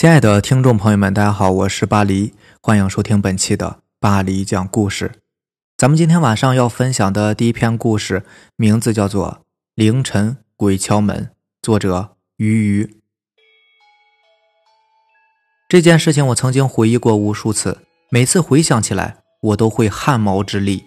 亲爱的听众朋友们，大家好，我是巴黎，欢迎收听本期的巴黎讲故事。咱们今天晚上要分享的第一篇故事，名字叫做《凌晨鬼敲门》，作者鱼鱼。这件事情我曾经回忆过无数次，每次回想起来，我都会汗毛直立。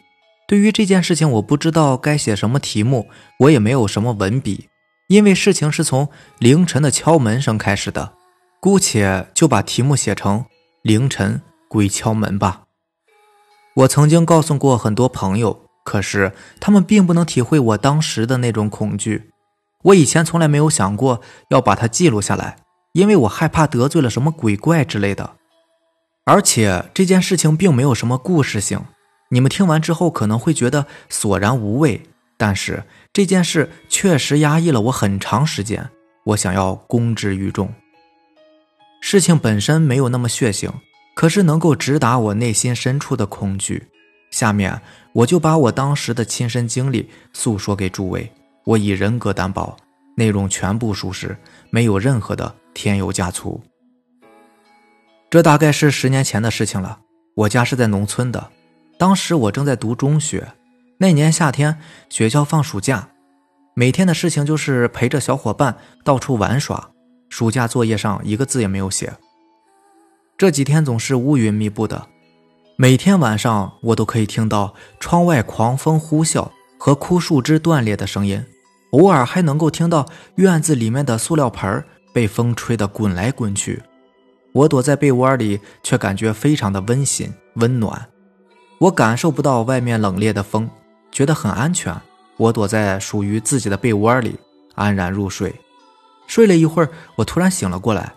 对于这件事情，我不知道该写什么题目，我也没有什么文笔，因为事情是从凌晨的敲门声开始的。姑且就把题目写成“凌晨鬼敲门”吧。我曾经告诉过很多朋友，可是他们并不能体会我当时的那种恐惧。我以前从来没有想过要把它记录下来，因为我害怕得罪了什么鬼怪之类的。而且这件事情并没有什么故事性，你们听完之后可能会觉得索然无味。但是这件事确实压抑了我很长时间，我想要公之于众。事情本身没有那么血腥，可是能够直达我内心深处的恐惧。下面我就把我当时的亲身经历诉说给诸位，我以人格担保，内容全部属实，没有任何的添油加醋。这大概是十年前的事情了。我家是在农村的，当时我正在读中学。那年夏天，学校放暑假，每天的事情就是陪着小伙伴到处玩耍。暑假作业上一个字也没有写。这几天总是乌云密布的，每天晚上我都可以听到窗外狂风呼啸和枯树枝断裂的声音，偶尔还能够听到院子里面的塑料盆被风吹得滚来滚去。我躲在被窝里，却感觉非常的温馨温暖。我感受不到外面冷冽的风，觉得很安全。我躲在属于自己的被窝里，安然入睡。睡了一会儿，我突然醒了过来，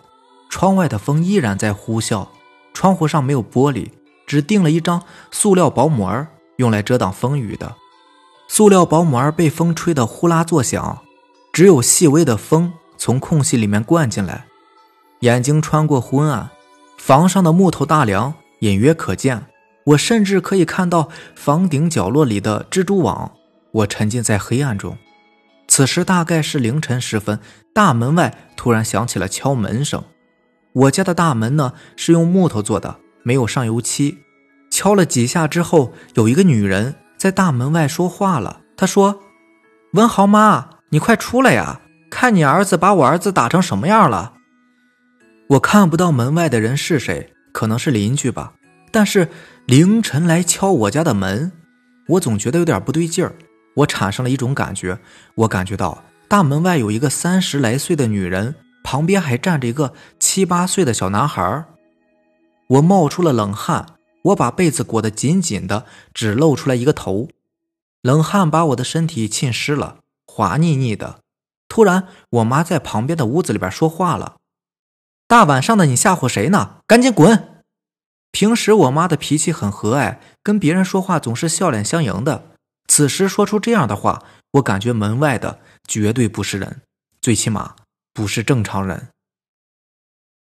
窗外的风依然在呼啸，窗户上没有玻璃，只钉了一张塑料薄膜，用来遮挡风雨的。塑料薄膜被风吹得呼啦作响，只有细微的风从空隙里面灌进来。眼睛穿过昏暗，房上的木头大梁隐约可见，我甚至可以看到房顶角落里的蜘蛛网。我沉浸在黑暗中。此时大概是凌晨时分，大门外突然响起了敲门声。我家的大门呢是用木头做的，没有上油漆。敲了几下之后，有一个女人在大门外说话了。她说：“文豪妈，你快出来呀！看你儿子把我儿子打成什么样了。”我看不到门外的人是谁，可能是邻居吧。但是凌晨来敲我家的门，我总觉得有点不对劲儿。我产生了一种感觉，我感觉到大门外有一个三十来岁的女人，旁边还站着一个七八岁的小男孩。我冒出了冷汗，我把被子裹得紧紧的，只露出来一个头。冷汗把我的身体浸湿了，滑腻腻的。突然，我妈在旁边的屋子里边说话了：“大晚上的，你吓唬谁呢？赶紧滚！”平时我妈的脾气很和蔼，跟别人说话总是笑脸相迎的。此时说出这样的话，我感觉门外的绝对不是人，最起码不是正常人。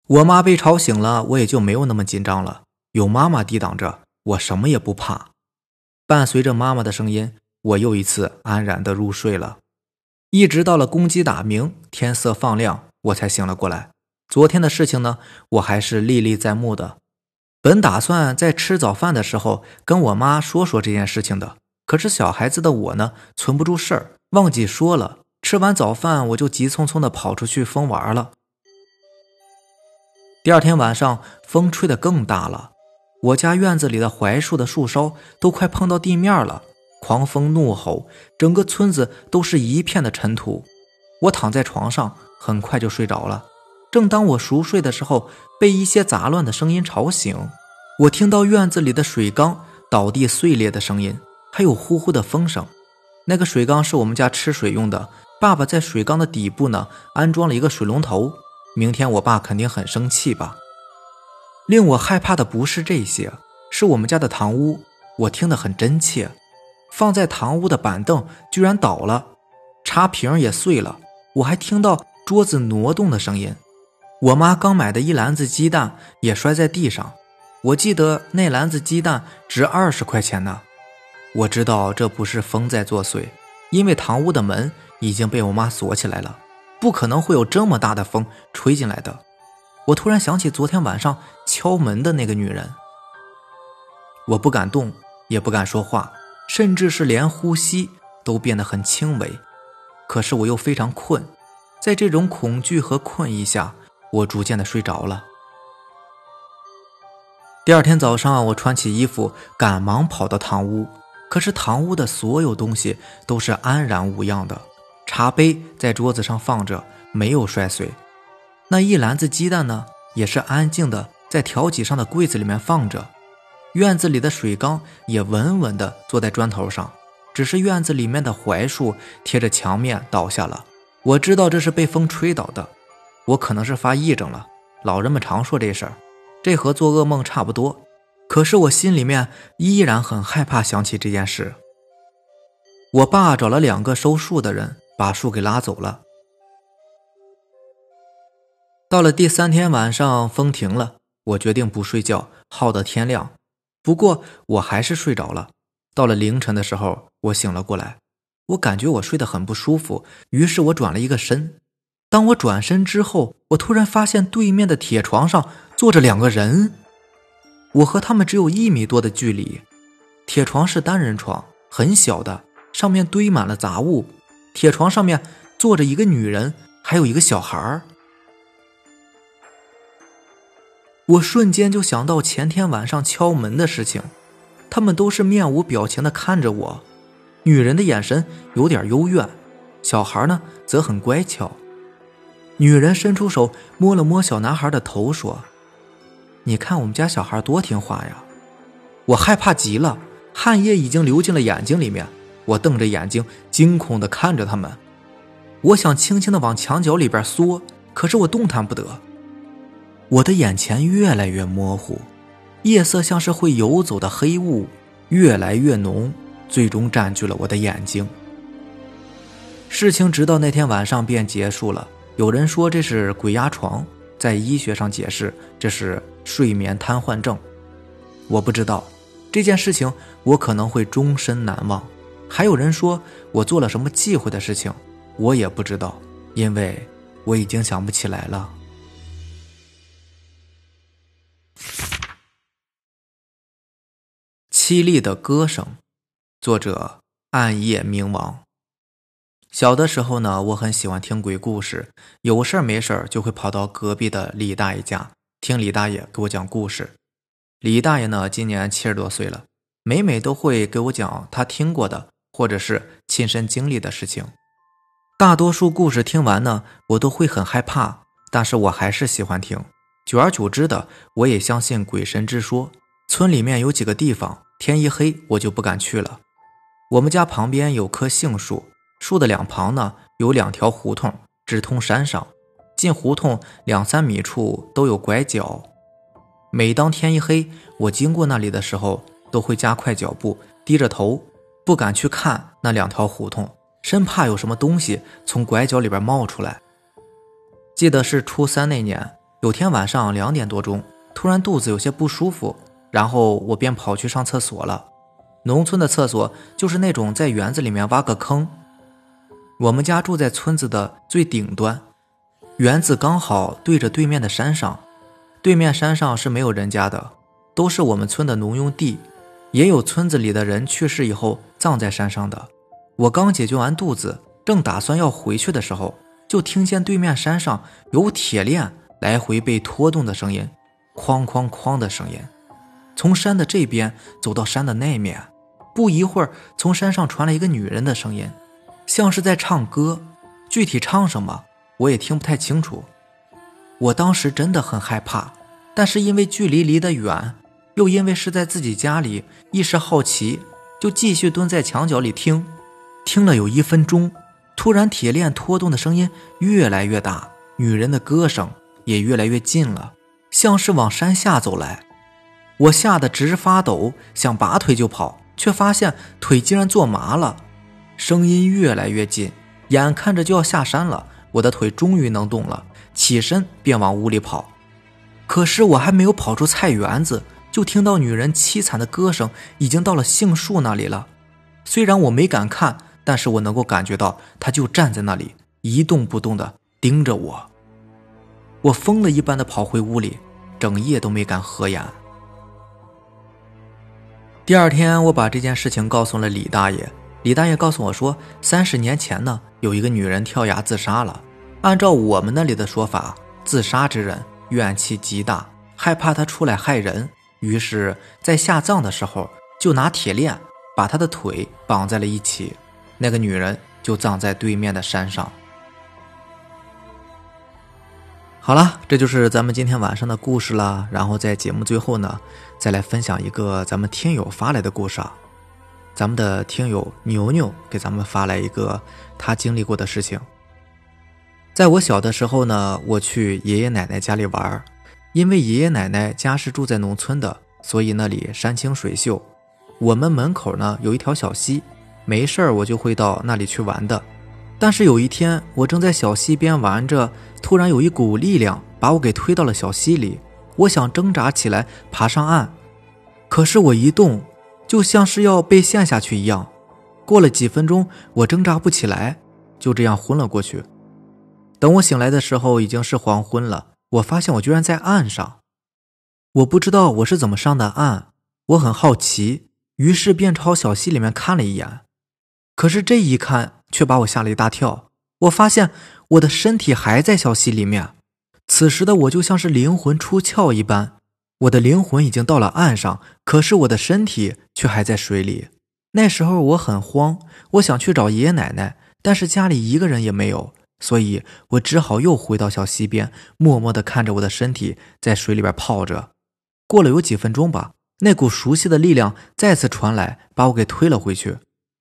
我妈被吵醒了，我也就没有那么紧张了。有妈妈抵挡着，我什么也不怕。伴随着妈妈的声音，我又一次安然的入睡了。一直到了公鸡打鸣，天色放亮，我才醒了过来。昨天的事情呢，我还是历历在目的。本打算在吃早饭的时候跟我妈说说这件事情的。可是小孩子的我呢，存不住事儿，忘记说了。吃完早饭，我就急匆匆的跑出去疯玩了。第二天晚上，风吹得更大了，我家院子里的槐树的树梢都快碰到地面了，狂风怒吼，整个村子都是一片的尘土。我躺在床上，很快就睡着了。正当我熟睡的时候，被一些杂乱的声音吵醒。我听到院子里的水缸倒地碎裂的声音。还有呼呼的风声，那个水缸是我们家吃水用的。爸爸在水缸的底部呢安装了一个水龙头。明天我爸肯定很生气吧？令我害怕的不是这些，是我们家的堂屋。我听得很真切，放在堂屋的板凳居然倒了，茶瓶也碎了。我还听到桌子挪动的声音。我妈刚买的一篮子鸡蛋也摔在地上。我记得那篮子鸡蛋值二十块钱呢。我知道这不是风在作祟，因为堂屋的门已经被我妈锁起来了，不可能会有这么大的风吹进来的。我突然想起昨天晚上敲门的那个女人，我不敢动，也不敢说话，甚至是连呼吸都变得很轻微。可是我又非常困，在这种恐惧和困意下，我逐渐的睡着了。第二天早上，我穿起衣服，赶忙跑到堂屋。可是堂屋的所有东西都是安然无恙的，茶杯在桌子上放着，没有摔碎。那一篮子鸡蛋呢，也是安静的在条几上的柜子里面放着。院子里的水缸也稳稳的坐在砖头上，只是院子里面的槐树贴着墙面倒下了。我知道这是被风吹倒的，我可能是发癔症了。老人们常说这事儿。这和做噩梦差不多，可是我心里面依然很害怕想起这件事。我爸找了两个收树的人，把树给拉走了。到了第三天晚上，风停了，我决定不睡觉，耗到天亮。不过我还是睡着了。到了凌晨的时候，我醒了过来，我感觉我睡得很不舒服，于是我转了一个身。当我转身之后，我突然发现对面的铁床上坐着两个人，我和他们只有一米多的距离。铁床是单人床，很小的，上面堆满了杂物。铁床上面坐着一个女人，还有一个小孩儿。我瞬间就想到前天晚上敲门的事情，他们都是面无表情的看着我，女人的眼神有点幽怨，小孩呢则很乖巧。女人伸出手摸了摸小男孩的头，说：“你看我们家小孩多听话呀！”我害怕极了，汗液已经流进了眼睛里面。我瞪着眼睛，惊恐地看着他们。我想轻轻地往墙角里边缩，可是我动弹不得。我的眼前越来越模糊，夜色像是会游走的黑雾，越来越浓，最终占据了我的眼睛。事情直到那天晚上便结束了。有人说这是鬼压床，在医学上解释这是睡眠瘫痪症。我不知道这件事情，我可能会终身难忘。还有人说我做了什么忌讳的事情，我也不知道，因为我已经想不起来了。凄厉的歌声，作者暗夜冥王。小的时候呢，我很喜欢听鬼故事，有事儿没事儿就会跑到隔壁的李大爷家听李大爷给我讲故事。李大爷呢，今年七十多岁了，每每都会给我讲他听过的或者是亲身经历的事情。大多数故事听完呢，我都会很害怕，但是我还是喜欢听。久而久之的，我也相信鬼神之说。村里面有几个地方，天一黑我就不敢去了。我们家旁边有棵杏树。树的两旁呢，有两条胡同，直通山上。进胡同两三米处都有拐角。每当天一黑，我经过那里的时候，都会加快脚步，低着头，不敢去看那两条胡同，生怕有什么东西从拐角里边冒出来。记得是初三那年，有天晚上两点多钟，突然肚子有些不舒服，然后我便跑去上厕所了。农村的厕所就是那种在园子里面挖个坑。我们家住在村子的最顶端，园子刚好对着对面的山上，对面山上是没有人家的，都是我们村的农用地，也有村子里的人去世以后葬在山上的。我刚解决完肚子，正打算要回去的时候，就听见对面山上有铁链来回被拖动的声音，哐哐哐的声音，从山的这边走到山的那面，不一会儿，从山上传来一个女人的声音。像是在唱歌，具体唱什么我也听不太清楚。我当时真的很害怕，但是因为距离离得远，又因为是在自己家里，一时好奇，就继续蹲在墙角里听。听了有一分钟，突然铁链拖动的声音越来越大，女人的歌声也越来越近了，像是往山下走来。我吓得直发抖，想拔腿就跑，却发现腿竟然坐麻了。声音越来越近，眼看着就要下山了，我的腿终于能动了，起身便往屋里跑。可是我还没有跑出菜园子，就听到女人凄惨的歌声已经到了杏树那里了。虽然我没敢看，但是我能够感觉到她就站在那里，一动不动的盯着我。我疯了一般的跑回屋里，整夜都没敢合眼。第二天，我把这件事情告诉了李大爷。李大爷告诉我说，三十年前呢，有一个女人跳崖自杀了。按照我们那里的说法，自杀之人怨气极大，害怕他出来害人，于是，在下葬的时候就拿铁链把他的腿绑在了一起。那个女人就葬在对面的山上。好了，这就是咱们今天晚上的故事了。然后在节目最后呢，再来分享一个咱们听友发来的故事。啊。咱们的听友牛牛给咱们发来一个他经历过的事情。在我小的时候呢，我去爷爷奶奶家里玩，因为爷爷奶奶家是住在农村的，所以那里山清水秀。我们门口呢有一条小溪，没事儿我就会到那里去玩的。但是有一天，我正在小溪边玩着，突然有一股力量把我给推到了小溪里。我想挣扎起来爬上岸，可是我一动，就像是要被陷下去一样。过了几分钟，我挣扎不起来，就这样昏了过去。等我醒来的时候，已经是黄昏了。我发现我居然在岸上，我不知道我是怎么上的岸，我很好奇，于是便朝小溪里面看了一眼。可是这一看。却把我吓了一大跳。我发现我的身体还在小溪里面，此时的我就像是灵魂出窍一般，我的灵魂已经到了岸上，可是我的身体却还在水里。那时候我很慌，我想去找爷爷奶奶，但是家里一个人也没有，所以我只好又回到小溪边，默默地看着我的身体在水里边泡着。过了有几分钟吧，那股熟悉的力量再次传来，把我给推了回去。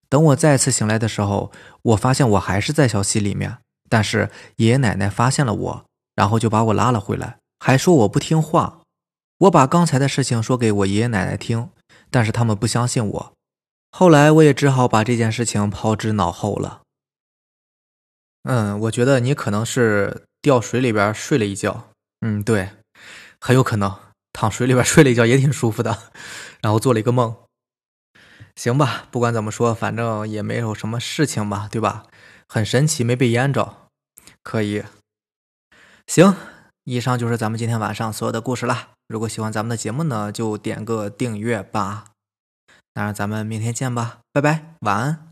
等我再次醒来的时候，我发现我还是在小溪里面，但是爷爷奶奶发现了我，然后就把我拉了回来，还说我不听话。我把刚才的事情说给我爷爷奶奶听，但是他们不相信我。后来我也只好把这件事情抛之脑后了。嗯，我觉得你可能是掉水里边睡了一觉。嗯，对，很有可能躺水里边睡了一觉也挺舒服的，然后做了一个梦。行吧，不管怎么说，反正也没有什么事情吧，对吧？很神奇，没被淹着，可以。行，以上就是咱们今天晚上所有的故事了。如果喜欢咱们的节目呢，就点个订阅吧。那咱们明天见吧，拜拜，晚安。